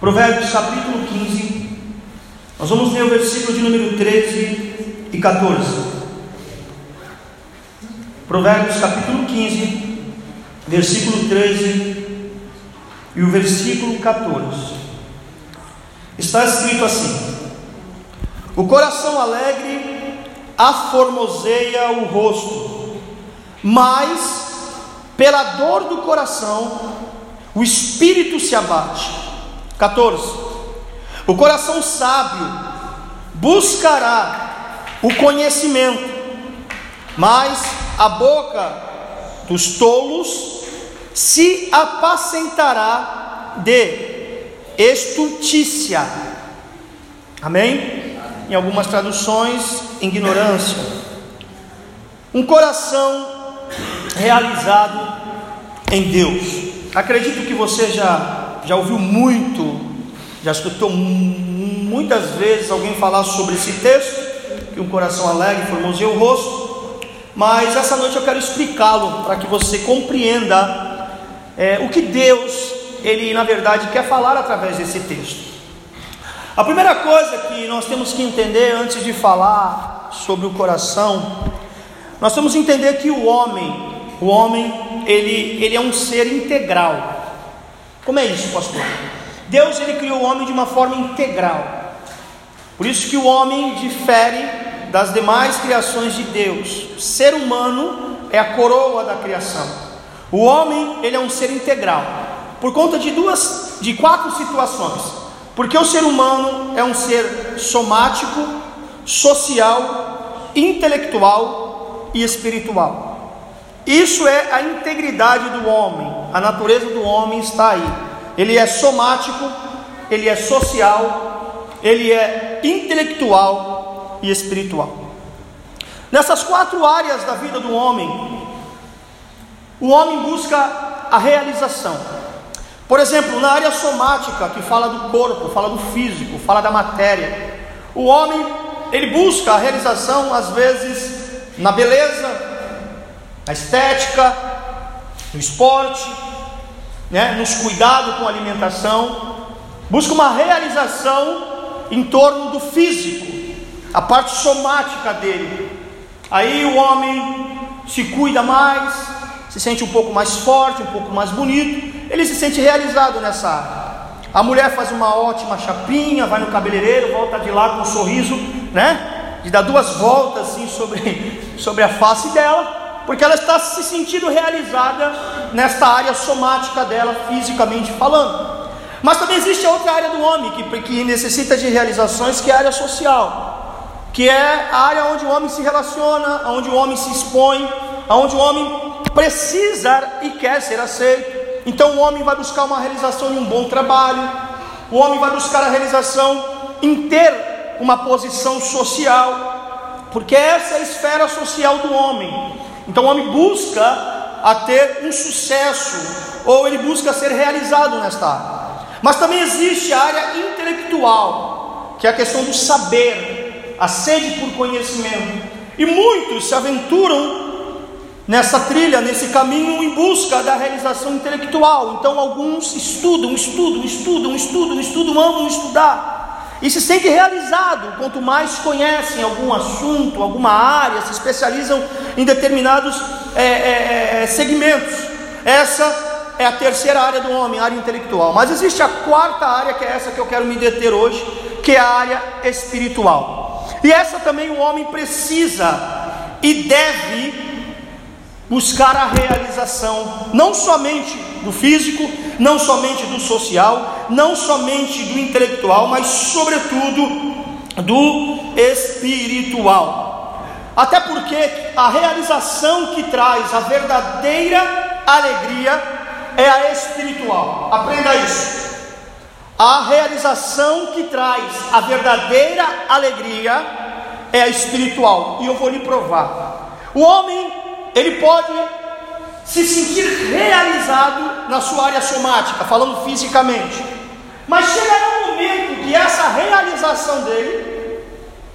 Provérbios capítulo 15. Nós vamos ler o versículo de número 13 e 14. Provérbios capítulo 15, versículo 13 e o versículo 14. Está escrito assim: O coração alegre aformoseia o rosto, mas pela dor do coração o espírito se abate. 14. O coração sábio buscará o conhecimento, mas a boca dos tolos se apacentará de estultícia. Amém? Em algumas traduções, ignorância. Um coração realizado em Deus. Acredito que você já, já ouviu muito, já escutou muitas vezes alguém falar sobre esse texto, que um coração alegre formoseia o rosto, mas essa noite eu quero explicá-lo para que você compreenda é, o que Deus, Ele na verdade quer falar através desse texto. A primeira coisa que nós temos que entender antes de falar sobre o coração, nós temos que entender que o homem, o homem, ele, ele é um ser integral. Como é isso, pastor? Deus ele criou o homem de uma forma integral. Por isso que o homem difere das demais criações de Deus. O ser humano é a coroa da criação. O homem, ele é um ser integral. Por conta de duas, de quatro situações. Porque o ser humano é um ser somático, social, intelectual e espiritual. Isso é a integridade do homem, a natureza do homem está aí. Ele é somático, ele é social, ele é intelectual e espiritual. Nessas quatro áreas da vida do homem, o homem busca a realização. Por exemplo, na área somática, que fala do corpo, fala do físico, fala da matéria, o homem ele busca a realização às vezes na beleza, na estética, no esporte, né, nos cuidados com a alimentação, busca uma realização em torno do físico, a parte somática dele. Aí o homem se cuida mais, se sente um pouco mais forte, um pouco mais bonito, ele se sente realizado nessa área. A mulher faz uma ótima chapinha, vai no cabeleireiro, volta de lá com um sorriso, né? De dar duas voltas assim sobre, sobre a face dela porque ela está se sentindo realizada nesta área somática dela, fisicamente falando. Mas também existe outra área do homem que, que necessita de realizações, que é a área social, que é a área onde o homem se relaciona, onde o homem se expõe, onde o homem precisa e quer ser aceito. Então o homem vai buscar uma realização em um bom trabalho, o homem vai buscar a realização em ter uma posição social, porque essa é a esfera social do homem. Então o homem busca a ter um sucesso, ou ele busca ser realizado nesta área. Mas também existe a área intelectual, que é a questão do saber, a sede por conhecimento. E muitos se aventuram nessa trilha, nesse caminho em busca da realização intelectual. Então alguns estudam, estudam, estudam, estudam, estudam, amam estudar e se sente realizado quanto mais conhecem algum assunto, alguma área, se especializam em determinados é, é, é, segmentos. Essa é a terceira área do homem, área intelectual. Mas existe a quarta área, que é essa que eu quero me deter hoje, que é a área espiritual. E essa também o homem precisa e deve buscar a realização, não somente do físico, não somente do social, não somente do intelectual, mas sobretudo do espiritual. Até porque a realização que traz a verdadeira alegria é a espiritual. Aprenda isso. A realização que traz a verdadeira alegria é a espiritual. E eu vou lhe provar. O homem, ele pode se sentir realizado na sua área somática, falando fisicamente. Mas chegará um momento que essa realização dele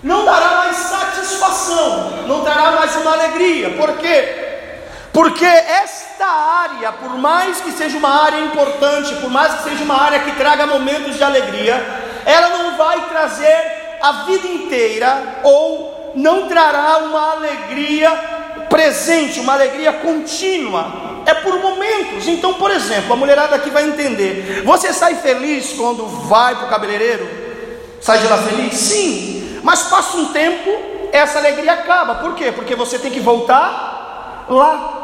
não dará mais satisfação, não dará mais uma alegria. Por quê? Porque esta área, por mais que seja uma área importante, por mais que seja uma área que traga momentos de alegria, ela não vai trazer a vida inteira ou não trará uma alegria presente, uma alegria contínua. É por momentos. Então, por exemplo, a mulherada aqui vai entender. Você sai feliz quando vai para o cabeleireiro? Sai de lá feliz? Sim. Mas passa um tempo, essa alegria acaba. Por quê? Porque você tem que voltar lá.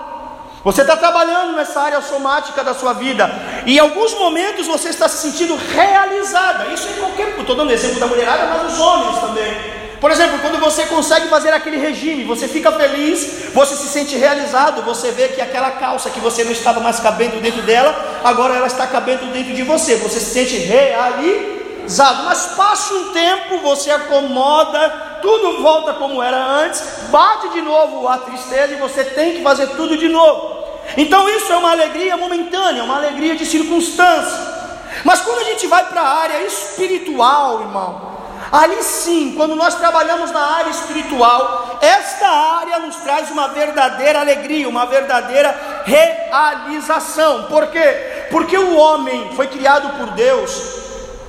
Você está trabalhando nessa área somática da sua vida, e em alguns momentos você está se sentindo realizada. Isso em qualquer. Estou dando exemplo da mulherada, mas os homens também. Por exemplo, quando você consegue fazer aquele regime, você fica feliz, você se sente realizado, você vê que aquela calça que você não estava mais cabendo dentro dela, agora ela está cabendo dentro de você, você se sente realizado. Mas passa um tempo, você acomoda, tudo volta como era antes, bate de novo a tristeza e você tem que fazer tudo de novo. Então isso é uma alegria momentânea, uma alegria de circunstância. Mas quando a gente vai para a área espiritual, irmão, ali sim, quando nós trabalhamos na área espiritual, esta área nos traz uma verdadeira alegria, uma verdadeira realização. Por quê? Porque o homem foi criado por Deus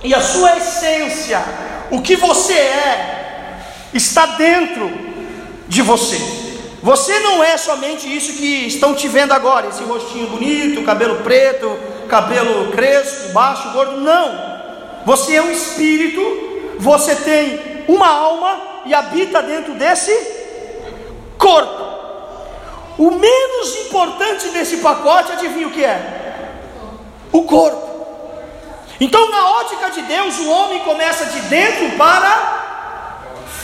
e a sua essência, o que você é, está dentro de você. Você não é somente isso que estão te vendo agora, esse rostinho bonito, cabelo preto, cabelo crespo, baixo, gordo. Não. Você é um espírito, você tem uma alma e habita dentro desse corpo. O menos importante desse pacote, adivinha o que é? O corpo. Então, na ótica de Deus, o homem começa de dentro para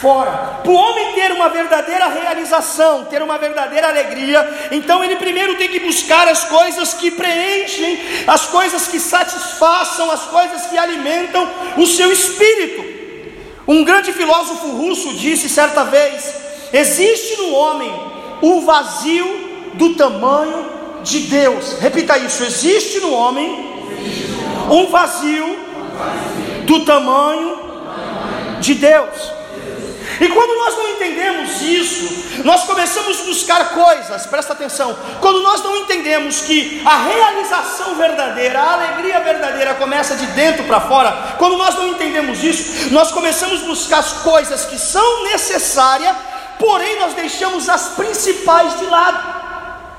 fora. Para o homem ter uma verdadeira realização, ter uma verdadeira alegria, então ele primeiro tem que buscar as coisas que preenchem, as coisas que satisfaçam, as coisas que alimentam o seu espírito. Um grande filósofo russo disse certa vez: existe no homem um vazio do tamanho de Deus. Repita isso: existe no homem um vazio do tamanho de Deus. E quando nós não entendemos isso, nós começamos a buscar coisas, presta atenção. Quando nós não entendemos que a realização verdadeira, a alegria verdadeira começa de dentro para fora, quando nós não entendemos isso, nós começamos a buscar as coisas que são necessárias, porém nós deixamos as principais de lado.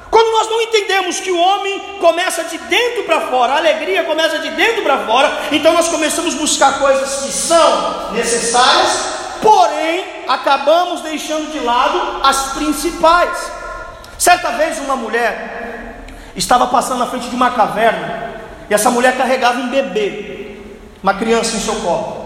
Quando nós não entendemos que o homem começa de dentro para fora, a alegria começa de dentro para fora, então nós começamos a buscar coisas que são necessárias, porém acabamos deixando de lado as principais. Certa vez uma mulher estava passando na frente de uma caverna e essa mulher carregava um bebê, uma criança em seu colo.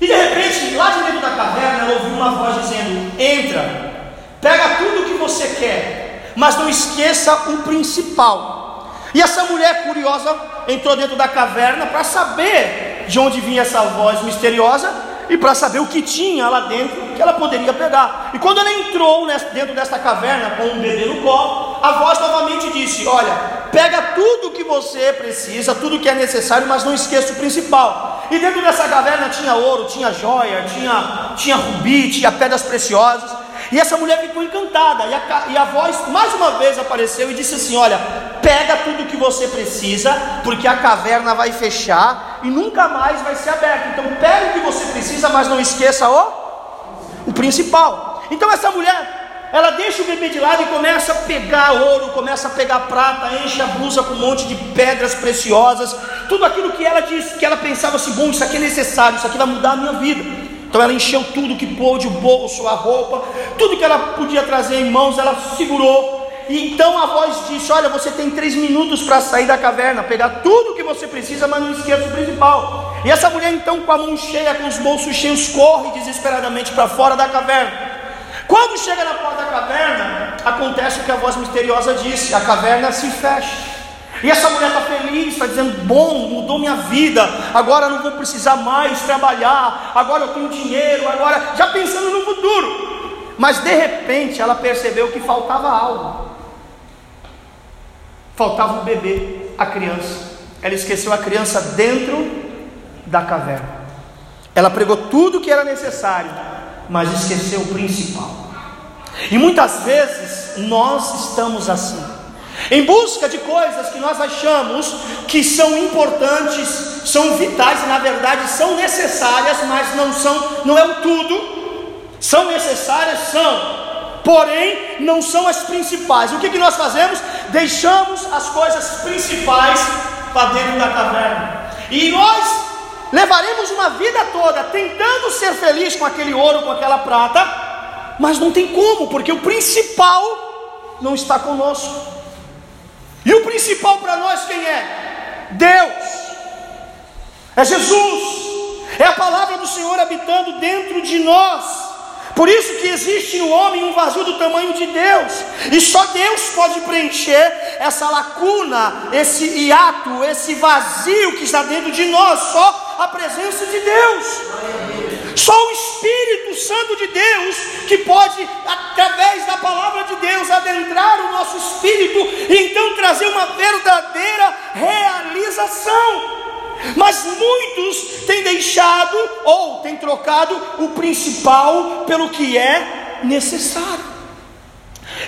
E de repente, lá de dentro da caverna, ela ouviu uma voz dizendo: Entra, pega tudo o que você quer, mas não esqueça o principal. E essa mulher curiosa entrou dentro da caverna para saber de onde vinha essa voz misteriosa e para saber o que tinha lá dentro que ela poderia pegar. E quando ela entrou dentro dessa caverna com um bebê no colo, a voz novamente disse: Olha, pega tudo o que você precisa, tudo que é necessário, mas não esqueça o principal. E dentro dessa caverna tinha ouro, tinha joia, tinha, tinha rubi, tinha pedras preciosas. E essa mulher ficou encantada. E a, e a voz mais uma vez apareceu e disse assim: Olha, pega tudo que você precisa, porque a caverna vai fechar e nunca mais vai ser aberta. Então, pega o que você precisa, mas não esqueça o, o principal. Então, essa mulher, ela deixa o bebê de lado e começa a pegar ouro, começa a pegar prata, enche a blusa com um monte de pedras preciosas, tudo aquilo que ela disse, que ela pensava assim: bom, isso aqui é necessário, isso aqui vai mudar a minha vida. Então ela encheu tudo que pôde, o bolso, a roupa, tudo que ela podia trazer em mãos, ela segurou. E então a voz disse: Olha, você tem três minutos para sair da caverna, pegar tudo que você precisa, mas não esqueça o principal. E essa mulher, então, com a mão cheia, com os bolsos cheios, corre desesperadamente para fora da caverna. Quando chega na porta da caverna, acontece o que a voz misteriosa disse: a caverna se fecha. E essa mulher está feliz, está dizendo: bom, mudou minha vida, agora não vou precisar mais trabalhar, agora eu tenho dinheiro, agora, já pensando no futuro. Mas de repente ela percebeu que faltava algo. Faltava o bebê, a criança. Ela esqueceu a criança dentro da caverna. Ela pregou tudo o que era necessário, mas esqueceu o principal. E muitas vezes nós estamos assim. em busca de coisas que nós achamos que são importantes, são vitais na verdade são necessárias, mas não são, não é o tudo. São necessárias, são, porém não são as principais. O que, que nós fazemos? Deixamos as coisas principais para dentro da caverna. E nós levaremos uma vida toda tentando ser feliz com aquele ouro, com aquela prata, mas não tem como, porque o principal não está conosco. E o principal para nós quem é? Deus. É Jesus. É a palavra do Senhor habitando dentro de nós. Por isso que existe no homem um vazio do tamanho de Deus. E só Deus pode preencher essa lacuna, esse hiato, esse vazio que está dentro de nós. Só a presença de Deus. Só o Espírito Santo de Deus que pode, através da palavra de Deus, adentrar o nosso espírito e então trazer uma verdadeira realização. Mas muitos têm deixado ou têm trocado o principal pelo que é necessário.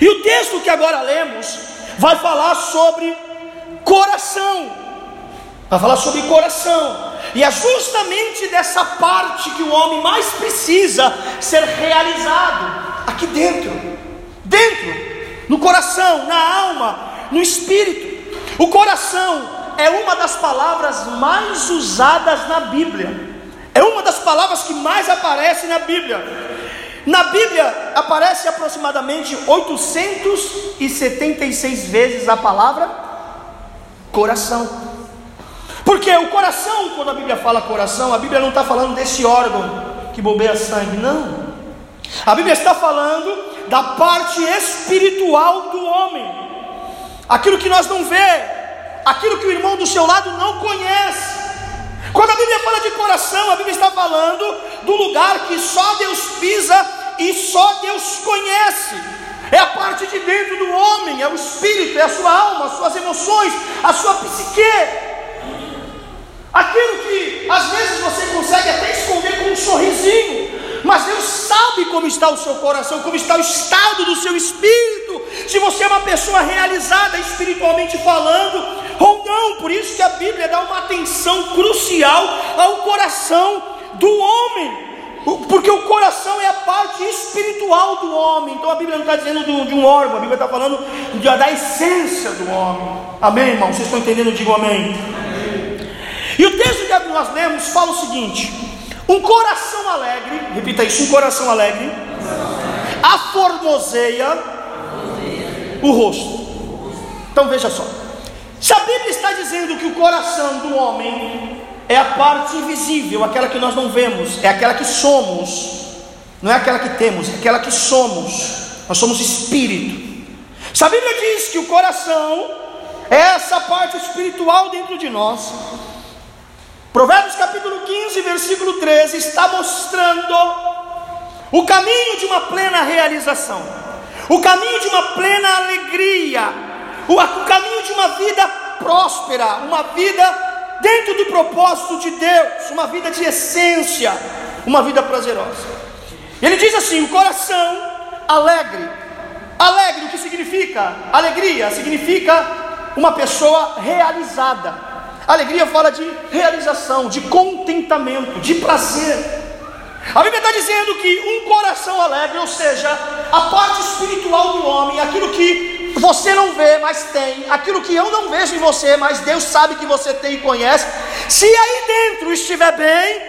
E o texto que agora lemos vai falar sobre coração. Vai falar sobre coração. E é justamente dessa parte que o homem mais precisa ser realizado aqui dentro, dentro, no coração, na alma, no espírito. O coração é uma das palavras mais usadas na Bíblia. É uma das palavras que mais aparece na Bíblia. Na Bíblia aparece aproximadamente 876 vezes a palavra coração. Porque o coração, quando a Bíblia fala coração, a Bíblia não está falando desse órgão que bombeia sangue, não. A Bíblia está falando da parte espiritual do homem, aquilo que nós não vê, aquilo que o irmão do seu lado não conhece. Quando a Bíblia fala de coração, a Bíblia está falando do lugar que só Deus pisa e só Deus conhece. É a parte de dentro do homem, é o espírito, é a sua alma, as suas emoções, a sua psique. Aquilo que às vezes você consegue até esconder com um sorrisinho, mas Deus sabe como está o seu coração, como está o estado do seu espírito, se você é uma pessoa realizada espiritualmente falando ou não. Por isso que a Bíblia dá uma atenção crucial ao coração do homem. Porque o coração é a parte espiritual do homem. Então a Bíblia não está dizendo de um órgão, a Bíblia está falando da essência do homem. Amém, irmão? Vocês estão entendendo? Digo amém. E o texto que nós lemos fala o seguinte: um coração alegre, repita isso, um coração alegre, aformoseia o rosto. Então veja só: se a Bíblia está dizendo que o coração do homem é a parte invisível, aquela que nós não vemos, é aquela que somos, não é aquela que temos, é aquela que somos, nós somos espírito. Se a Bíblia diz que o coração é essa parte espiritual dentro de nós, Provérbios capítulo 15, versículo 13, está mostrando o caminho de uma plena realização, o caminho de uma plena alegria, o, caminho de uma vida próspera, uma vida dentro do propósito de Deus, uma vida de essência, uma vida prazerosa. Ele diz assim: o coração alegre, alegre, o que significa? Alegria significa uma pessoa realizada. Alegria fala de realização, de contentamento, de prazer. A Bíblia está dizendo que um coração alegre, ou seja, a parte espiritual do homem, aquilo que você não vê, mas tem, aquilo que eu não vejo em você, mas Deus sabe que você tem e conhece, se aí dentro estiver bem,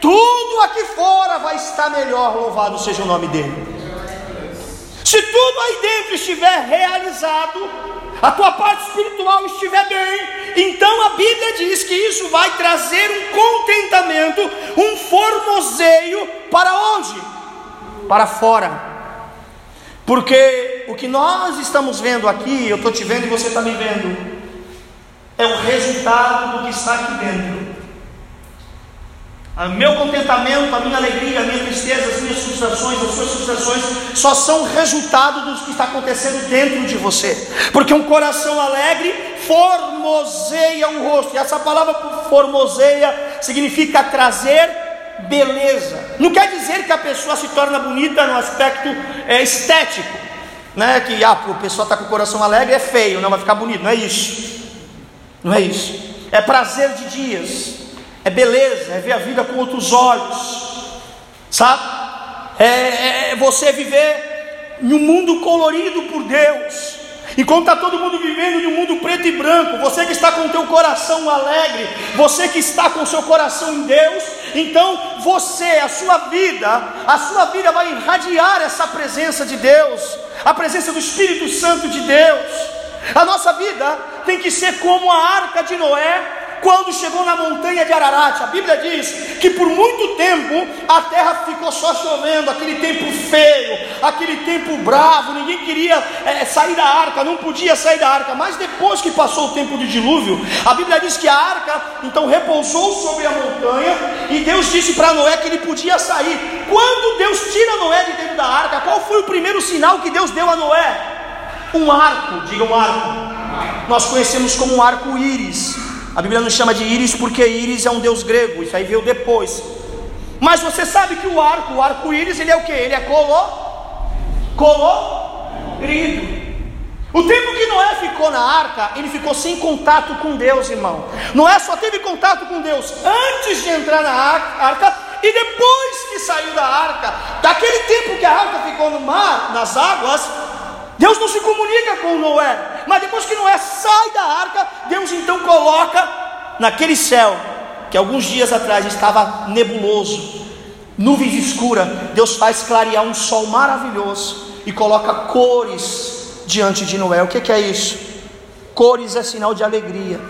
tudo aqui fora vai estar melhor, louvado seja o nome dele. Se tudo aí dentro estiver realizado, a tua parte espiritual estiver bem, diz que isso vai trazer um contentamento, um formoseio para onde? Para fora. Porque o que nós estamos vendo aqui, eu estou te vendo e você está me vendo, é o resultado do que está aqui dentro. O meu contentamento, a minha alegria, a minha tristeza, as minhas frustrações, as suas frustrações, só são resultado do que está acontecendo dentro de você. Porque um coração alegre formoseia o rosto. E essa palavra formoseia significa trazer beleza. Não quer dizer que a pessoa se torna bonita no aspecto é, estético. Né, que ah, o pessoal está com o coração alegre, é feio, não vai ficar bonito, não é isso. Não é isso. É prazer de dias, é beleza, é ver a vida com outros olhos, sabe? É, é, é você viver em um mundo colorido por Deus. Enquanto está todo mundo vivendo em um mundo preto e branco, você que está com o teu coração alegre, você que está com o seu coração em Deus, então você, a sua vida, a sua vida vai irradiar essa presença de Deus, a presença do Espírito Santo de Deus. A nossa vida tem que ser como a arca de Noé, quando chegou na montanha de Ararat, a Bíblia diz que por muito tempo a terra ficou só chovendo, aquele tempo feio, aquele tempo bravo, ninguém queria é, sair da arca, não podia sair da arca, mas depois que passou o tempo do dilúvio, a Bíblia diz que a arca então repousou sobre a montanha e Deus disse para Noé que ele podia sair. Quando Deus tira Noé de dentro da arca, qual foi o primeiro sinal que Deus deu a Noé? Um arco, diga um arco. Nós conhecemos como um arco-íris. A Bíblia não chama de íris porque íris é um deus grego, isso aí veio depois. Mas você sabe que o arco, o arco-íris, ele é o que? Ele é colo, colorido. O tempo que Noé ficou na arca, ele ficou sem contato com Deus, irmão. Noé só teve contato com Deus antes de entrar na arca e depois que saiu da arca. Daquele tempo que a arca ficou no mar, nas águas, Deus não se comunica com Noé, mas depois que Noé sai da arca, Deus então coloca naquele céu, que alguns dias atrás estava nebuloso, nuvens escuras, Deus faz clarear um sol maravilhoso e coloca cores diante de Noé. O que, é isso? Cores é sinal de alegria.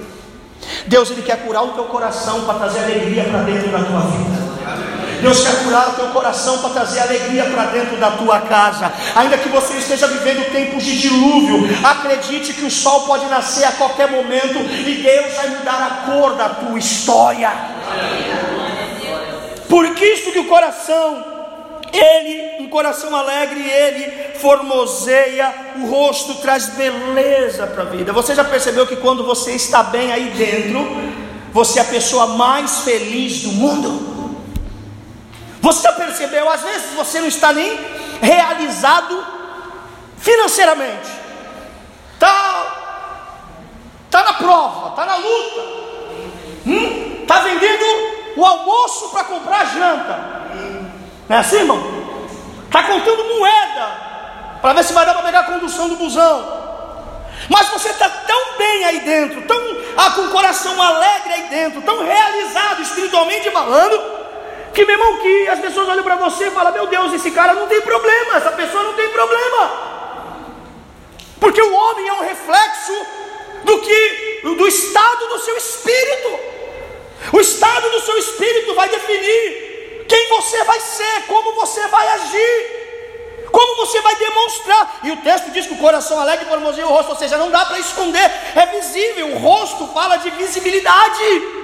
Deus ele quer curar o teu coração para trazer alegria para dentro da tua vida. Deus quer curar o teu coração para trazer alegria para dentro da tua casa. Ainda que você esteja vivendo tempos de dilúvio, acredite que o sol pode nascer a qualquer momento e Deus vai mudar a cor da tua história. Por isso que o coração ele, um coração alegre, ele formoseia o rosto, traz beleza para a vida. Você já percebeu que quando você está bem aí dentro, você é a pessoa mais feliz do mundo? Você já percebeu? Às vezes você não está nem realizado financeiramente. Tá, tá na prova, tá na luta. Hum? Tá vendendo o almoço para comprar a janta. Não é assim, irmão? Tá contando moeda para ver se vai dar para pegar a condução do busão. Mas você está tão bem aí dentro, tão ah, com o coração alegre aí dentro, tão realizado espiritualmente falando, que meu irmão, que as pessoas olham para você e falam: Meu Deus, esse cara não tem problema, essa pessoa não tem problema. Porque o homem é um reflexo do que do estado do seu espírito. O estado do seu espírito vai definir quem você vai ser, como você vai agir, como você vai demonstrar. E o texto diz que o coração alegre formoseia o rosto, ou seja, não dá para esconder, é visível. O rosto fala de visibilidade.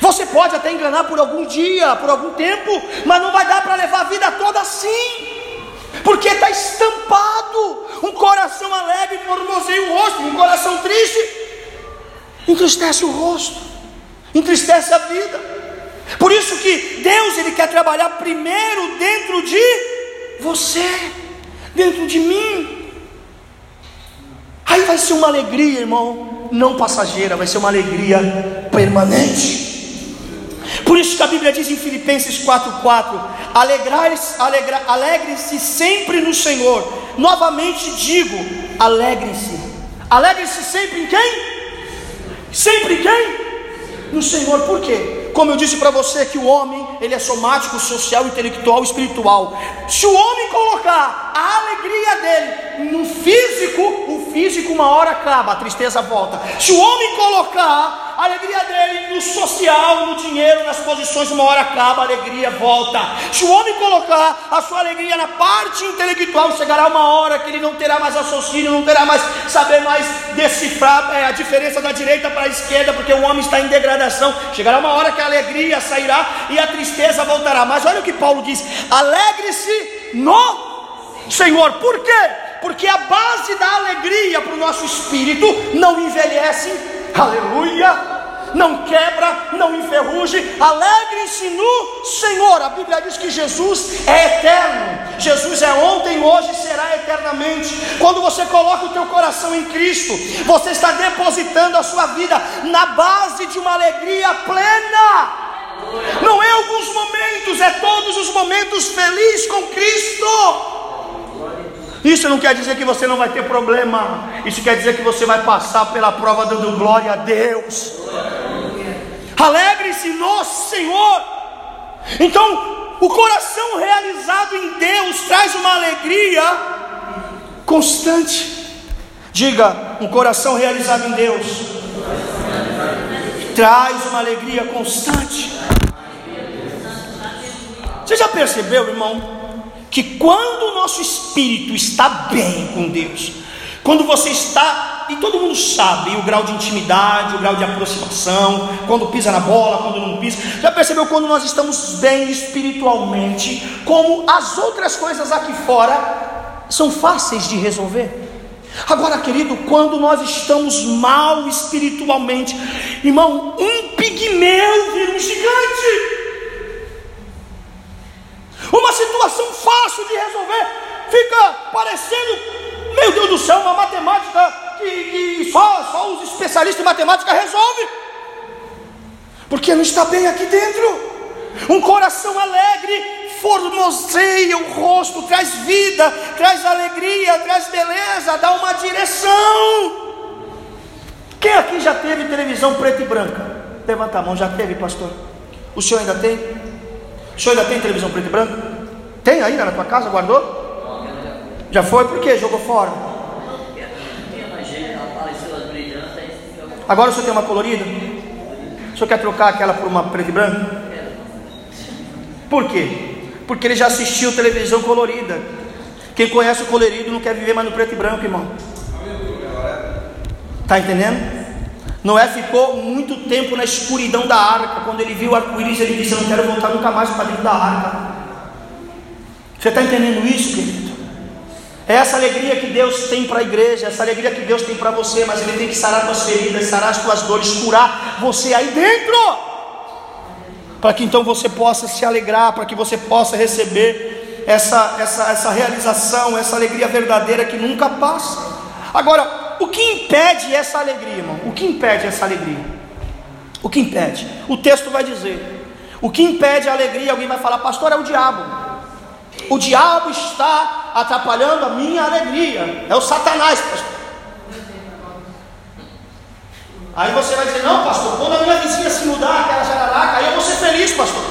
Você pode até enganar por algum dia, por algum tempo, mas não vai dar para levar a vida toda assim. Porque está estampado um coração alegre formoseia o rosto, um coração triste entristece o rosto, entristece a vida. Por isso que Deus ele quer trabalhar primeiro dentro de você, dentro de mim. Aí vai ser uma alegria, irmão, não passageira, vai ser uma alegria permanente. Por isso que a Bíblia diz em Filipenses 4,4: alegrai-se, alegra, alegre-se sempre no Senhor. Novamente digo, alegre-se. Alegre-se sempre em quem? Sempre em quem? No Senhor, por quê? Como eu disse para você que o homem, ele é somático, social, intelectual, espiritual. Se o homem colocar a alegria dele no físico, o físico uma hora acaba, a tristeza volta. Se o homem colocar a alegria dele no social, no dinheiro, nas posições, uma hora acaba, a alegria volta. Se o homem colocar a sua alegria na parte intelectual, chegará uma hora que ele não terá mais raciocínio, não terá mais saber mais decifrar é, a diferença da direita para a esquerda, porque o homem está em degradação. Chegará uma hora que a alegria sairá e a tristeza voltará. Mas olha o que Paulo diz: alegre-se no Senhor. Por quê? Porque a base da alegria para o nosso espírito não envelhece aleluia, não quebra, não enferruje. Alegre-se no Senhor. A Bíblia diz que Jesus é eterno. Jesus é ontem, hoje será eternamente. Quando você coloca o teu coração em Cristo, você está depositando a sua vida na base de uma alegria plena. Não é alguns momentos, é todos os momentos felizes com Cristo. Isso não quer dizer que você não vai ter problema. Isso quer dizer que você vai passar pela prova dando glória a Deus. Alegre-se no Senhor. Então, o coração realizado em Deus traz uma alegria constante. Diga, um coração realizado em Deus traz uma alegria constante. Você já percebeu, irmão? Que quando o nosso espírito está bem com Deus, quando você está, e todo mundo sabe o grau de intimidade, o grau de aproximação, quando pisa na bola, quando não pisa, já percebeu quando nós estamos bem espiritualmente, como as outras coisas aqui fora são fáceis de resolver? Agora, querido, quando nós estamos mal espiritualmente, irmão, um pigmeu vira um gigante. Uma situação fácil de resolver fica parecendo, meu Deus do céu, uma matemática que, que só, só os especialistas em matemática resolvem. Porque não está bem aqui dentro. Um coração alegre formoseia o rosto, traz vida, traz alegria, traz beleza, dá uma direção. Quem aqui já teve televisão preta e branca? Levanta a mão, já teve, pastor? O senhor ainda tem? O senhor ainda tem televisão preto e branco? Tem ainda na tua casa? Guardou? Já foi? Por que jogou fora? Agora o senhor tem uma colorida? O senhor quer trocar aquela por uma preta e branca? Por quê? Porque ele já assistiu televisão colorida. Quem conhece o colorido não quer viver mais no preto e branco, irmão. Está entendendo? Noé ficou muito tempo na escuridão da arca. Quando ele viu o arco-íris, ele disse: Eu não quero voltar nunca mais para dentro da arca. Você está entendendo isso, querido? É essa alegria que Deus tem para a igreja, essa alegria que Deus tem para você, mas Ele tem que sarar as feridas, sarar as tuas dores, curar você aí dentro, para que então você possa se alegrar, para que você possa receber essa, essa, essa realização, essa alegria verdadeira que nunca passa. Agora, o que impede essa alegria, irmão? O que impede essa alegria? O que impede? O texto vai dizer: o que impede a alegria, alguém vai falar, pastor, é o diabo. O diabo está atrapalhando a minha alegria. É o Satanás, pastor. Aí você vai dizer, não, pastor, quando a minha vizinha se mudar, aquela jararaca, aí eu vou ser feliz, pastor.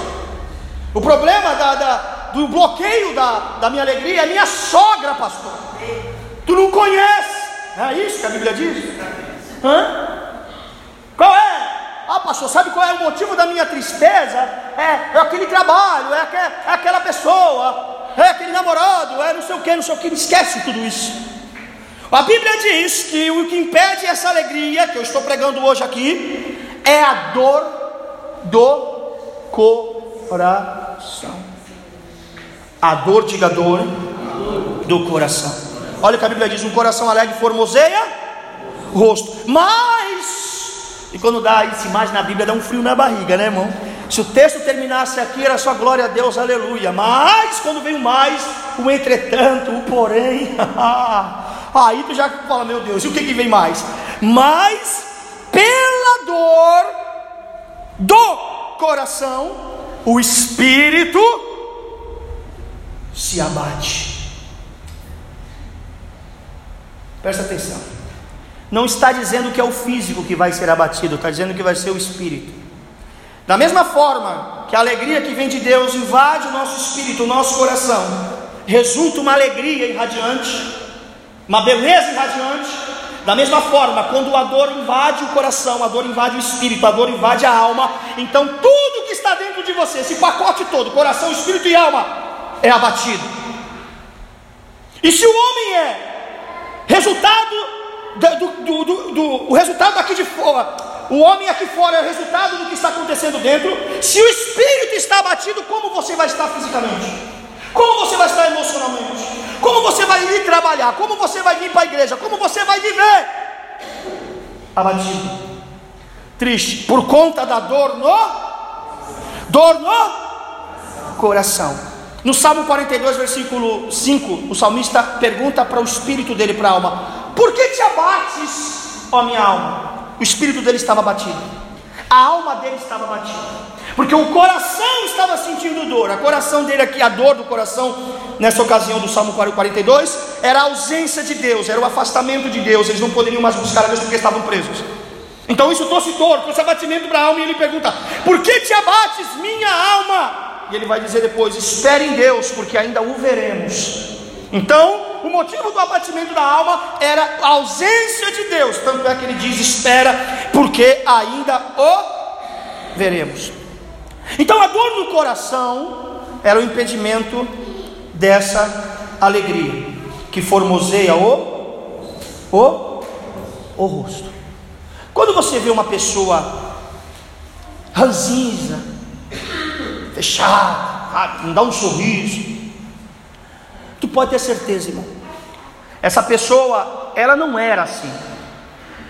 O problema da, da, do bloqueio da, da minha alegria é minha sogra, pastor. Tu não conhece. É isso que a Bíblia diz? Hã? Qual é? Ah, pastor, sabe qual é o motivo da minha tristeza? É, é aquele trabalho, é, aquel, é aquela pessoa, é aquele namorado, é não sei o que, não sei o que. Esquece tudo isso. A Bíblia diz que o que impede essa alegria que eu estou pregando hoje aqui é a dor do coração. A dor, diga dor, do coração. Olha o que a Bíblia diz: um coração alegre formoseia rosto. Mas, e quando dá isso mais na Bíblia, dá um frio na barriga, né, irmão? Se o texto terminasse aqui, era só glória a Deus, aleluia. Mas, quando vem o mais, o entretanto, o porém, aí tu já fala, meu Deus, e o que, que vem mais? Mas, pela dor do coração, o espírito se abate. Presta atenção. Não está dizendo que é o físico que vai ser abatido, está dizendo que vai ser o espírito. Da mesma forma que a alegria que vem de Deus invade o nosso espírito, o nosso coração, resulta uma alegria irradiante, uma beleza irradiante. Da mesma forma, quando a dor invade o coração, a dor invade o espírito, a dor invade a alma, então tudo que está dentro de você, esse pacote todo, coração, espírito e alma, é abatido. E se o homem é Resultado do, do, do, do, o resultado aqui de fora, o homem aqui fora é o resultado do que está acontecendo dentro. Se o espírito está abatido, como você vai estar fisicamente? Como você vai estar emocionalmente? Como você vai ir trabalhar? Como você vai vir para a igreja? Como você vai viver? Abatido. triste por conta da dor no dor no coração. No Salmo 42, versículo 5, o salmista pergunta para o espírito dele, para a alma: Por que te abates, ó minha alma? O espírito dele estava batido, a alma dele estava batida porque o coração estava sentindo dor. A coração dele aqui, a dor do coração, nessa ocasião do Salmo 42, era a ausência de Deus, era o afastamento de Deus. Eles não poderiam mais buscar a Deus porque estavam presos. Então isso trouxe dor, trouxe abatimento para a alma. E ele pergunta: Por que te abates, minha alma? E ele vai dizer depois: Espere em Deus, porque ainda o veremos. Então, o motivo do abatimento da alma era a ausência de Deus. Tanto é que ele diz: Espera, porque ainda o veremos. Então a dor no coração era o impedimento dessa alegria que formoseia o, o, o rosto. Quando você vê uma pessoa ranzinza, fechada, não dá um sorriso, tu pode ter certeza, irmão. Essa pessoa, ela não era assim.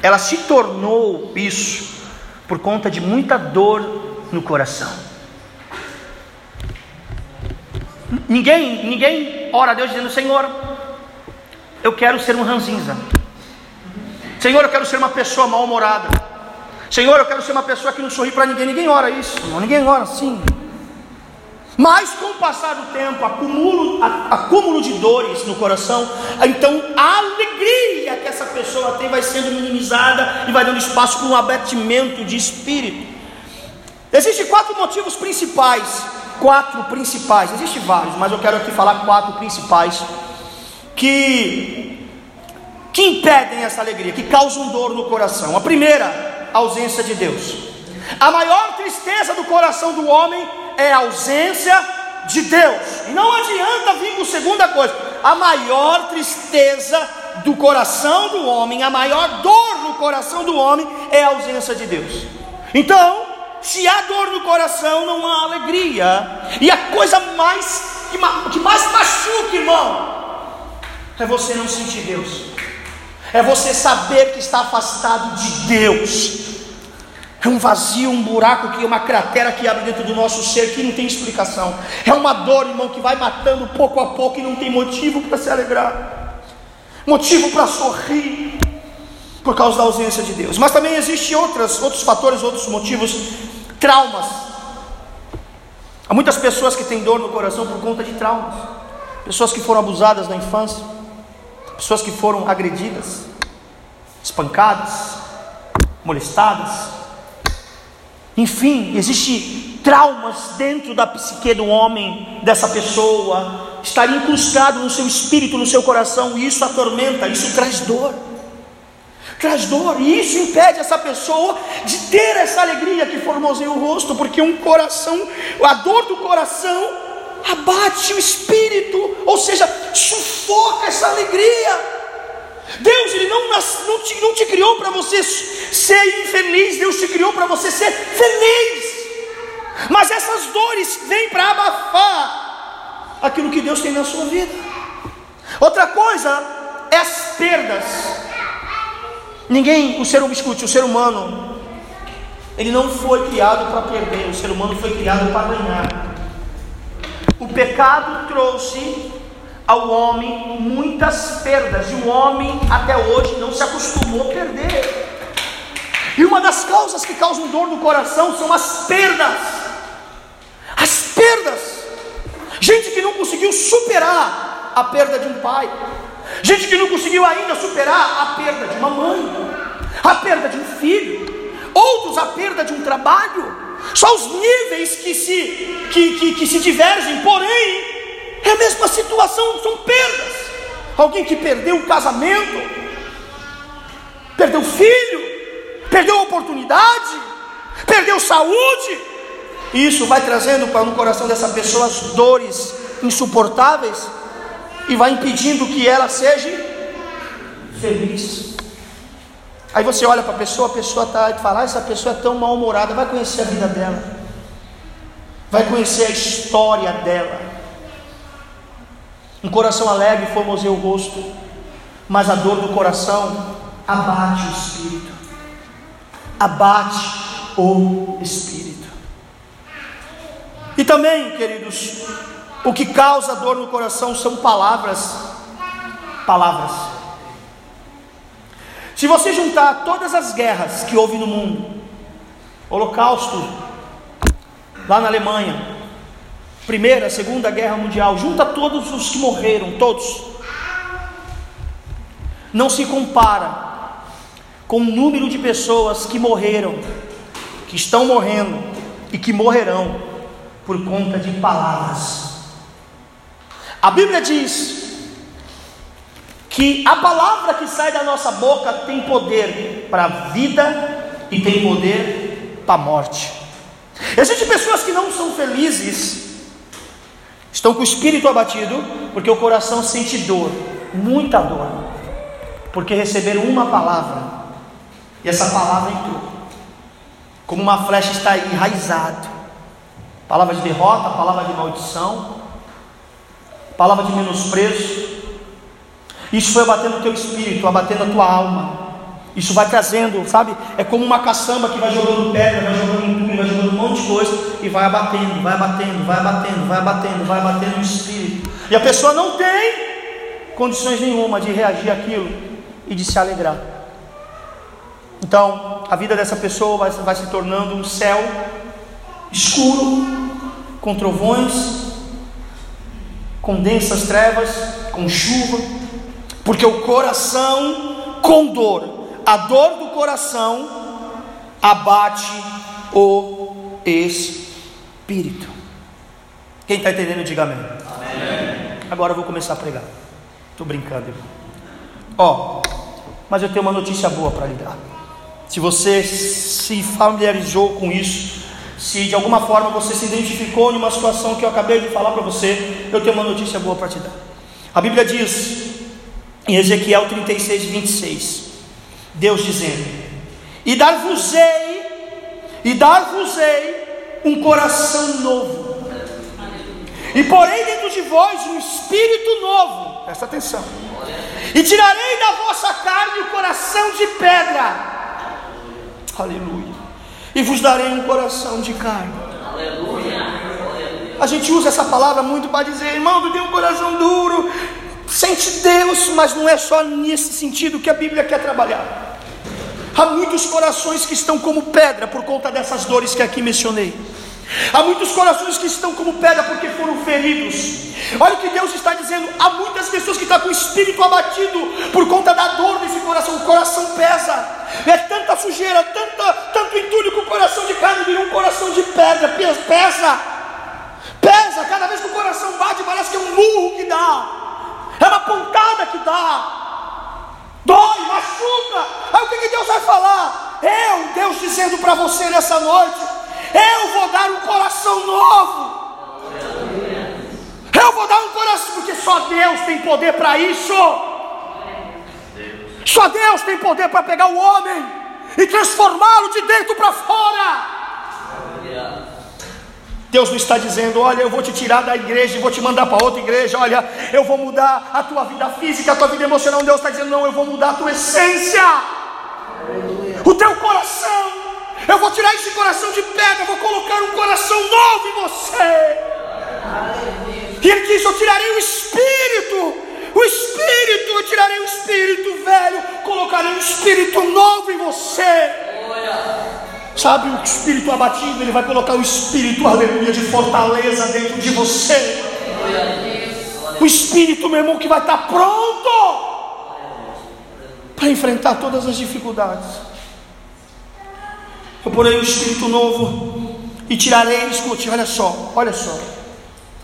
Ela se tornou isso por conta de muita dor no coração. Ninguém, ninguém ora a Deus dizendo: Senhor, eu quero ser um ranzinza. Senhor, eu quero ser uma pessoa mal-humorada. Senhor, eu quero ser uma pessoa que não sorri para ninguém. Ninguém ora isso, irmão. ninguém ora assim. Mas com o passar do tempo, acúmulo, acúmulo de dores no coração, então a alegria que essa pessoa tem vai sendo minimizada e vai dando espaço para um abatimento de espírito. Existem quatro motivos principais quatro principais, existem vários, mas eu quero aqui falar quatro principais que que impedem essa alegria, que causam dor no coração. A primeira, a ausência de Deus. A maior tristeza do coração do homem é a ausência de Deus. E não adianta vir com segunda coisa. A maior tristeza do coração do homem, a maior dor no coração do homem é a ausência de Deus. Então, se há dor no coração, não há alegria. E a coisa mais que, que mais machuca, irmão, é você não sentir Deus. É você saber que está afastado de Deus. É um vazio, um buraco que uma cratera que abre dentro do nosso ser que não tem explicação. É uma dor, irmão, que vai matando pouco a pouco e não tem motivo para se alegrar. Motivo para sorrir por causa da ausência de Deus. Mas também existem outras, outros fatores, outros motivos, traumas. Há muitas pessoas que têm dor no coração por conta de traumas. Pessoas que foram abusadas na infância, pessoas que foram agredidas, espancadas, molestadas. Enfim, existe traumas dentro da psique do homem, dessa pessoa, está incrustado no seu espírito, no seu coração, e isso atormenta, isso traz dor traz dor, e isso impede essa pessoa de ter essa alegria que formoseia o rosto, porque um coração, a dor do coração abate o espírito, ou seja, sufoca essa alegria. Deus ele não, não, te, não te criou para você ser infeliz, Deus te criou para você ser feliz. Mas essas dores vêm para abafar aquilo que Deus tem na sua vida. Outra coisa é as perdas. Ninguém, o ser humano, escute, o ser humano, ele não foi criado para perder, o ser humano foi criado para ganhar. O pecado trouxe ao homem muitas perdas, e o homem até hoje não se acostumou a perder. E uma das causas que causam dor no coração são as perdas. As perdas. Gente que não conseguiu superar a perda de um pai, Gente que não conseguiu ainda superar a perda de uma mãe, a perda de um filho, outros a perda de um trabalho. Só os níveis que se, que, que, que se divergem, porém, é a mesma situação, são perdas. Alguém que perdeu o casamento, perdeu filho, perdeu a oportunidade, perdeu saúde. Isso vai trazendo para no coração dessa pessoa as dores insuportáveis e vai impedindo que ela seja feliz. Aí você olha para a pessoa, a pessoa está e fala: ah, essa pessoa é tão mal-humorada, vai conhecer a vida dela, vai conhecer a história dela. Um coração alegre formoseia o rosto, mas a dor do coração abate o espírito. abate o espírito. E também, queridos, o que causa dor no coração são palavras. Palavras. Se você juntar todas as guerras que houve no mundo, Holocausto, lá na Alemanha, Primeira, Segunda Guerra Mundial, junta todos os que morreram, todos. Não se compara com o número de pessoas que morreram, que estão morrendo e que morrerão por conta de palavras. A Bíblia diz que a palavra que sai da nossa boca tem poder para a vida e tem poder para a morte. Existem pessoas que não são felizes Estão com o espírito abatido, porque o coração sente dor, muita dor, porque receberam uma palavra, e essa palavra entrou, como uma flecha está enraizado palavra de derrota, palavra de maldição, palavra de menosprezo. Isso foi abatendo o teu espírito, abatendo a tua alma. Isso vai trazendo, sabe? É como uma caçamba que vai jogando pedra, vai jogando entulho, vai jogando um monte de coisa e vai abatendo, vai abatendo, vai abatendo, vai abatendo, vai abatendo o espírito. E a pessoa não tem condições nenhuma de reagir àquilo e de se alegrar. Então, a vida dessa pessoa vai, vai se tornando um céu escuro, com trovões, com densas trevas, com chuva, porque o coração com dor a dor do coração abate o espírito. Quem está entendendo, diga amém. amém. Agora eu vou começar a pregar. Estou brincando, irmão. Ó, mas eu tenho uma notícia boa para lhe dar. Se você se familiarizou com isso, se de alguma forma você se identificou em uma situação que eu acabei de falar para você, eu tenho uma notícia boa para te dar. A Bíblia diz em Ezequiel 36, 26: Deus dizendo: E dar-vos-ei, e dar-vos-ei um coração novo. E porei dentro de vós um espírito novo. Presta atenção. E tirarei da vossa carne o coração de pedra. Aleluia. E vos darei um coração de carne. Aleluia. A gente usa essa palavra muito para dizer, irmão, tu tem um coração duro, sente Deus, mas não é só nesse sentido que a Bíblia quer trabalhar. Há muitos corações que estão como pedra por conta dessas dores que aqui mencionei. Há muitos corações que estão como pedra porque foram feridos. Olha o que Deus está dizendo. Há muitas pessoas que estão com o espírito abatido por conta da dor desse coração. O coração pesa. É tanta sujeira, tanta, tanto entulho que o coração de carne virou um coração de pedra. Pesa. Pesa. Cada vez que o coração bate, parece que é um murro que dá. É uma pontada que dá dói, machuca. Aí o que, que Deus vai falar? Eu, Deus dizendo para você nessa noite: Eu vou dar um coração novo. Eu vou dar um coração, porque só Deus tem poder para isso. Só Deus tem poder para pegar o homem e transformá-lo de dentro para fora. Deus não está dizendo, olha, eu vou te tirar da igreja e vou te mandar para outra igreja, olha, eu vou mudar a tua vida física, a tua vida emocional. Deus está dizendo, não, eu vou mudar a tua essência, o teu coração. Eu vou tirar esse coração de pedra, vou colocar um coração novo em você. E ele diz: Eu tirarei o espírito, o espírito, eu tirarei o espírito velho, colocarei um espírito novo em você. Sabe, o espírito abatido, ele vai colocar o espírito, aleluia, de fortaleza dentro de você. O espírito, meu irmão, que vai estar pronto para enfrentar todas as dificuldades. Eu porei o espírito novo e tirarei, escute, olha só, olha só.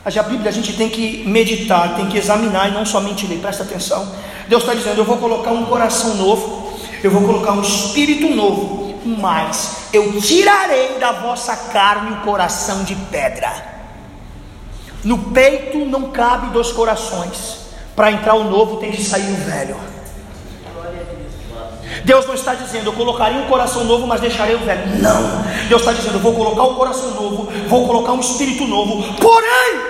A Bíblia a gente tem que meditar, tem que examinar e não somente ler, presta atenção. Deus está dizendo: Eu vou colocar um coração novo, eu vou colocar um espírito novo mas eu tirarei da vossa carne o coração de pedra. No peito não cabe dois corações. Para entrar o novo tem que sair o velho. Deus não está dizendo, eu colocarei um coração novo, mas deixarei o velho. Não. Deus está dizendo, eu vou colocar um coração novo, vou colocar um espírito novo. Porém,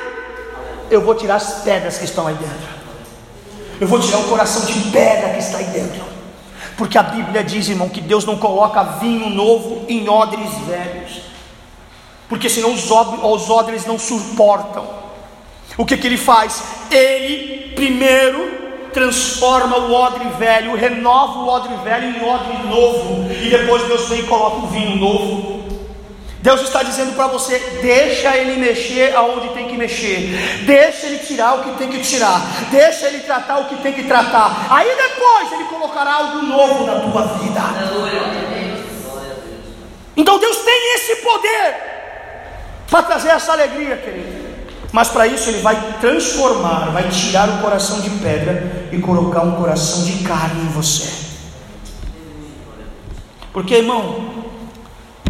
eu vou tirar as pedras que estão aí dentro. Eu vou tirar o coração de pedra que está aí dentro. Porque a Bíblia diz, irmão, que Deus não coloca vinho novo em odres velhos. Porque senão os, os odres não suportam. O que, que ele faz? Ele primeiro transforma o odre velho, renova o odre velho em odre novo, e depois Deus vem e coloca o vinho novo. Deus está dizendo para você: deixa Ele mexer aonde tem que mexer, deixa Ele tirar o que tem que tirar, deixa Ele tratar o que tem que tratar. Aí depois Ele colocará algo novo na tua vida. Então Deus tem esse poder para trazer essa alegria, querido. Mas para isso Ele vai transformar, vai tirar o coração de pedra e colocar um coração de carne em você. Porque, irmão,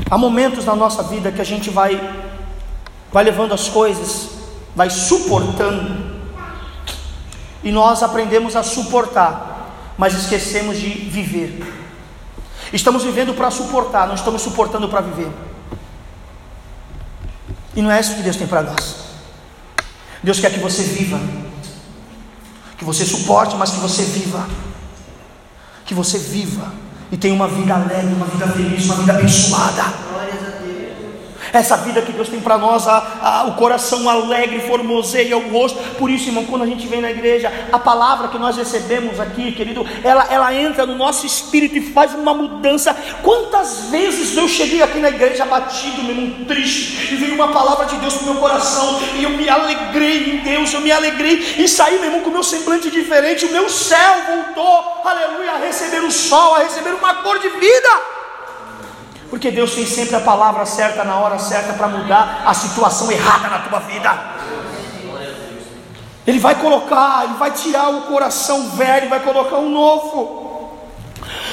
Há momentos na nossa vida que a gente vai, vai levando as coisas, vai suportando, e nós aprendemos a suportar, mas esquecemos de viver. Estamos vivendo para suportar, não estamos suportando para viver. E não é isso que Deus tem para nós. Deus quer que você viva, que você suporte, mas que você viva, que você viva e tem uma vida alegre, uma vida feliz, uma vida abençoada. Essa vida que Deus tem para nós, a, a, o coração alegre formoseia o rosto. Por isso, irmão, quando a gente vem na igreja, a palavra que nós recebemos aqui, querido, ela, ela entra no nosso espírito e faz uma mudança. Quantas vezes eu cheguei aqui na igreja abatido, meu irmão, triste, e veio uma palavra de Deus para meu coração, e eu me alegrei em Deus, eu me alegrei e saí, meu irmão, com o meu semblante diferente. O meu céu voltou, aleluia, a receber o sol, a receber uma cor de vida. Porque Deus tem sempre a palavra certa na hora certa para mudar a situação errada na tua vida. Ele vai colocar, ele vai tirar o coração velho, vai colocar um novo.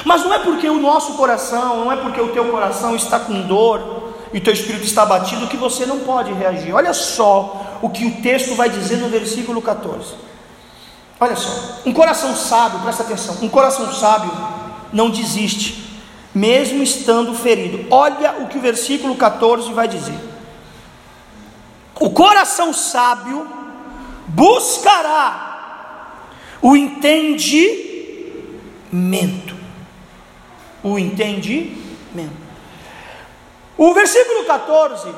Mas não é porque o nosso coração, não é porque o teu coração está com dor e o teu espírito está batido que você não pode reagir. Olha só o que o texto vai dizer no versículo 14. Olha só, um coração sábio, presta atenção, um coração sábio não desiste mesmo estando ferido. Olha o que o versículo 14 vai dizer: O coração sábio buscará o entendimento. O entendimento. O versículo 14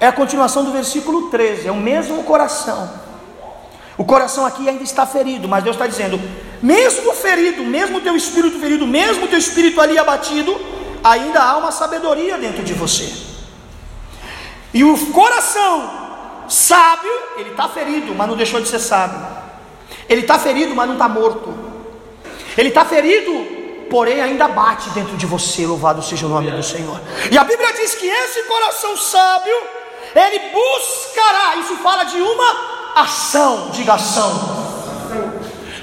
é a continuação do versículo 13, é o mesmo coração. O coração aqui ainda está ferido, mas Deus está dizendo: mesmo ferido, mesmo teu espírito ferido, mesmo teu espírito ali abatido, ainda há uma sabedoria dentro de você. E o coração sábio, ele está ferido, mas não deixou de ser sábio. Ele está ferido, mas não está morto. Ele está ferido, porém ainda bate dentro de você. Louvado seja o nome do Senhor. E a Bíblia diz que esse coração sábio, ele buscará. Isso fala de uma ação, diga ação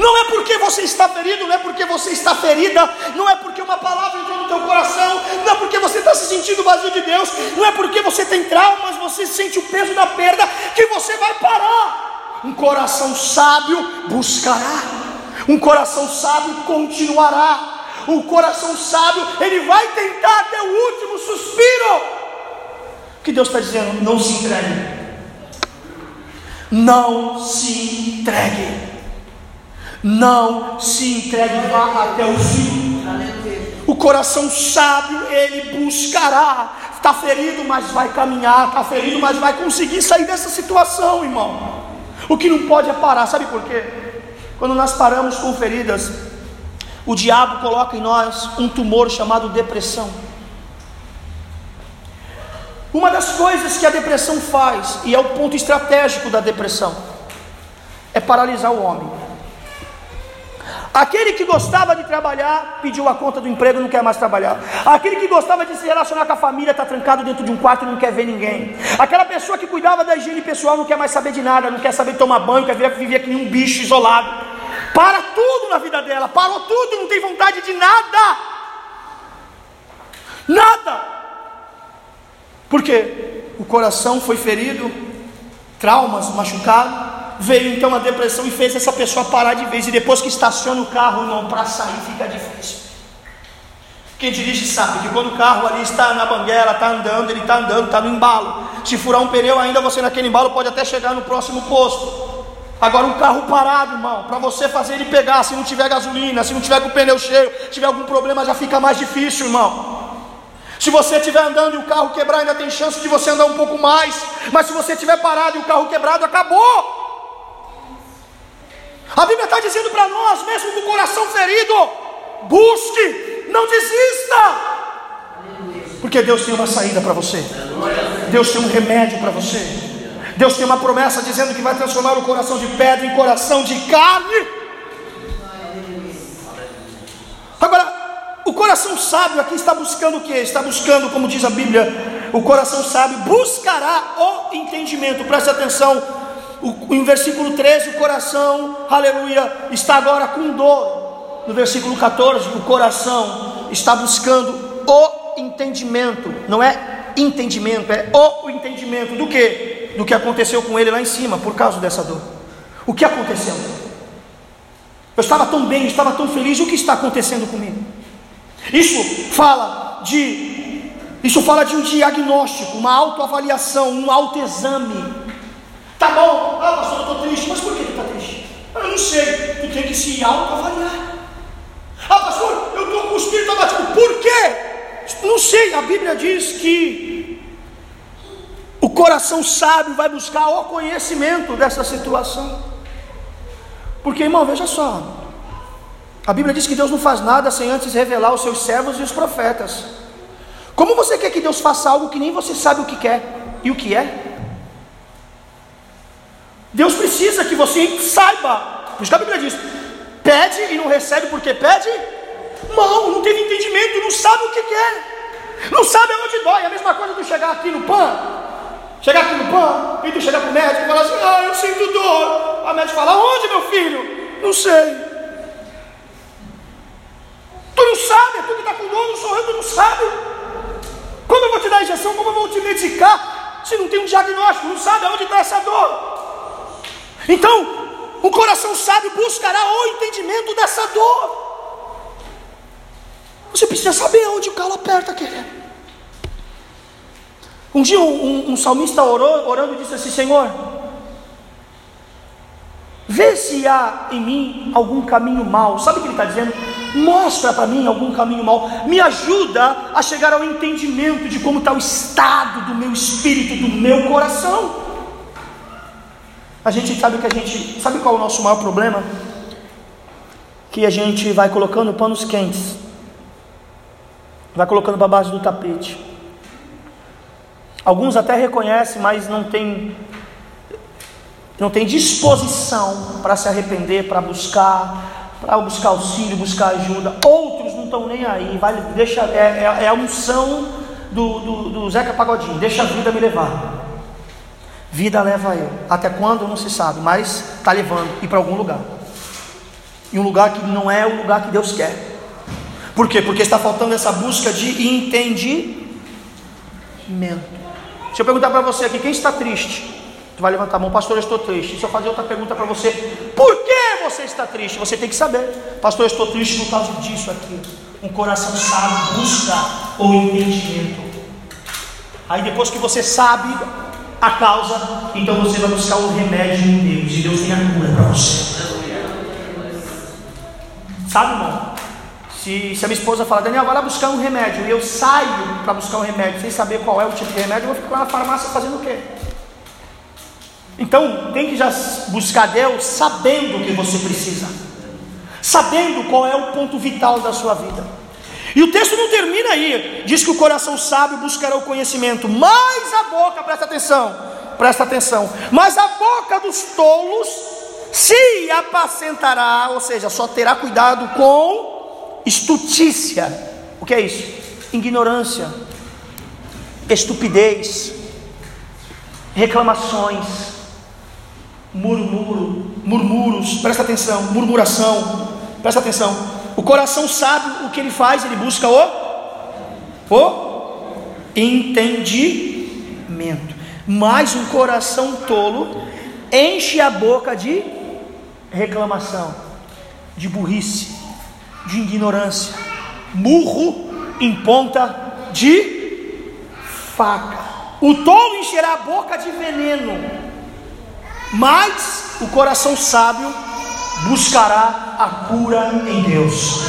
não é porque você está ferido, não é porque você está ferida, não é porque uma palavra entrou no teu coração, não é porque você está se sentindo vazio de Deus, não é porque você tem traumas, você sente o peso da perda, que você vai parar. Um coração sábio buscará, um coração sábio continuará. O coração sábio, ele vai tentar até o último suspiro. O que Deus está dizendo? Não se entregue. Não se entregue. Não se entregue vá até o fim. O coração sábio ele buscará. Está ferido, mas vai caminhar. Está ferido, mas vai conseguir sair dessa situação, irmão. O que não pode é parar. Sabe por quê? Quando nós paramos com feridas, o diabo coloca em nós um tumor chamado depressão. Uma das coisas que a depressão faz, e é o ponto estratégico da depressão, é paralisar o homem. Aquele que gostava de trabalhar, pediu a conta do emprego e não quer mais trabalhar. Aquele que gostava de se relacionar com a família, está trancado dentro de um quarto e não quer ver ninguém. Aquela pessoa que cuidava da higiene pessoal não quer mais saber de nada, não quer saber tomar banho, quer viver que um bicho isolado. Para tudo na vida dela, parou tudo, não tem vontade de nada. Nada. Porque o coração foi ferido, traumas, machucado Veio então a depressão e fez essa pessoa parar de vez. E depois que estaciona o carro, irmão, para sair fica difícil. Quem dirige sabe que quando o carro ali está na banguela, está andando, ele está andando, está no embalo. Se furar um pneu, ainda você naquele embalo pode até chegar no próximo posto. Agora, um carro parado, irmão, para você fazer ele pegar, se não tiver gasolina, se não tiver com o pneu cheio, tiver algum problema, já fica mais difícil, irmão. Se você estiver andando e o carro quebrar, ainda tem chance de você andar um pouco mais. Mas se você estiver parado e o carro quebrado, acabou. A Bíblia está dizendo para nós, mesmo com o coração ferido, busque, não desista. Porque Deus tem uma saída para você. Deus tem um remédio para você. Deus tem uma promessa dizendo que vai transformar o coração de pedra em coração de carne. Agora, o coração sábio aqui está buscando o que? Está buscando, como diz a Bíblia, o coração sábio buscará o entendimento. Preste atenção, o, em versículo 13, o coração, aleluia, está agora com dor. No versículo 14, o coração está buscando o entendimento, não é entendimento, é o entendimento do que? Do que aconteceu com ele lá em cima, por causa dessa dor. O que aconteceu? Eu estava tão bem, estava tão feliz, o que está acontecendo comigo? Isso fala de isso fala de um diagnóstico, uma autoavaliação, um autoexame. Tá bom, ah pastor, eu estou triste, mas por que tu está triste? Eu não sei, tu tem que se autoavaliar. Ah pastor, eu estou com o espírito abatido, por quê? Não sei, a Bíblia diz que o coração sábio vai buscar o conhecimento dessa situação. Porque, irmão, veja só, a Bíblia diz que Deus não faz nada sem antes revelar os seus servos e os profetas. Como você quer que Deus faça algo que nem você sabe o que quer e o que é? Deus precisa que você saiba. Por isso que a Bíblia diz: pede e não recebe porque pede mal, não teve entendimento, não sabe o que quer, não sabe aonde dói. É a mesma coisa do chegar aqui no PAN, chegar aqui no PAN e tu chegar para o médico e falar assim: ah, eu sinto dor. A médica fala: onde, meu filho? Não sei. Tu não sabe, é tu que está com dor, não sou eu, tu não sabe. Como eu vou te dar injeção, como eu vou te medicar, se não tem um diagnóstico, não sabe aonde está essa dor. Então, o coração sábio buscará o entendimento dessa dor. Você precisa saber onde o calo aperta, querido. Um dia um, um, um salmista orou, orando disse assim: Senhor, vê se há em mim algum caminho mau. Sabe o que ele está dizendo? Mostra para mim algum caminho mau. Me ajuda a chegar ao entendimento de como está o estado do meu espírito, do meu coração. A gente sabe que a gente. Sabe qual é o nosso maior problema? Que a gente vai colocando panos quentes, vai colocando para baixo do tapete. Alguns até reconhecem, mas não tem não tem disposição para se arrepender, para buscar, para buscar auxílio, buscar ajuda. Outros não estão nem aí, vai, deixa, é, é, é a unção do, do, do Zeca Pagodinho, deixa a vida me levar. Vida leva eu. Até quando não se sabe, mas está levando e para algum lugar. E um lugar que não é o lugar que Deus quer. Por quê? Porque está faltando essa busca de entendimento. Deixa eu perguntar para você aqui: quem está triste? Tu vai levantar a mão, pastor, eu estou triste. Deixa eu fazer outra pergunta para você. Por que você está triste? Você tem que saber. Pastor, eu estou triste por causa disso aqui. Um coração sábio busca o entendimento. Aí depois que você sabe a causa, então você vai buscar o remédio em Deus. E Deus tem a cura para você. Sabe, irmão? Se, se, a minha esposa fala, Daniel, vai lá buscar um remédio, e eu saio para buscar um remédio sem saber qual é o tipo de remédio, eu vou ficar lá na farmácia fazendo o quê? Então, tem que já buscar Deus sabendo o que você precisa, sabendo qual é o ponto vital da sua vida. E o texto não termina aí, diz que o coração sábio buscará o conhecimento, mas a boca, presta atenção, presta atenção, mas a boca dos tolos se apacentará, ou seja, só terá cuidado com estutícia. O que é isso? Ignorância, estupidez, reclamações, murmuro, murmuros, presta atenção, murmuração, presta atenção. O coração sabe o que ele faz, ele busca o, o entendimento. Mas um coração tolo enche a boca de reclamação, de burrice, de ignorância, murro em ponta de faca. O tolo encherá a boca de veneno Mas o coração sábio buscará a cura em Deus.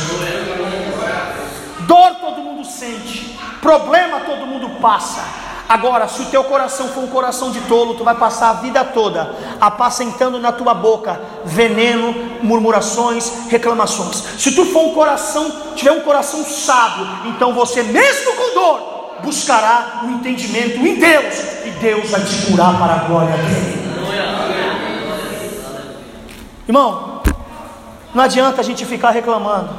Dor todo mundo sente, problema todo mundo passa. Agora, se o teu coração for um coração de tolo, tu vai passar a vida toda apacentando na tua boca veneno, murmurações, reclamações. Se tu for um coração, tiver um coração sábio, então você mesmo com dor buscará o um entendimento em Deus e Deus vai te curar para a glória dele. Irmão, não adianta a gente ficar reclamando,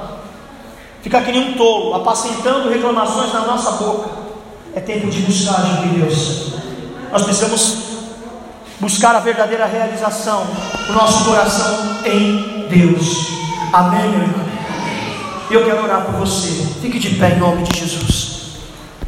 ficar que nem um tolo, apacentando reclamações na nossa boca. É tempo de buscar de Deus. Nós precisamos buscar a verdadeira realização do nosso coração em Deus. Amém, meu irmão? Eu quero orar por você. Fique de pé em nome de Jesus.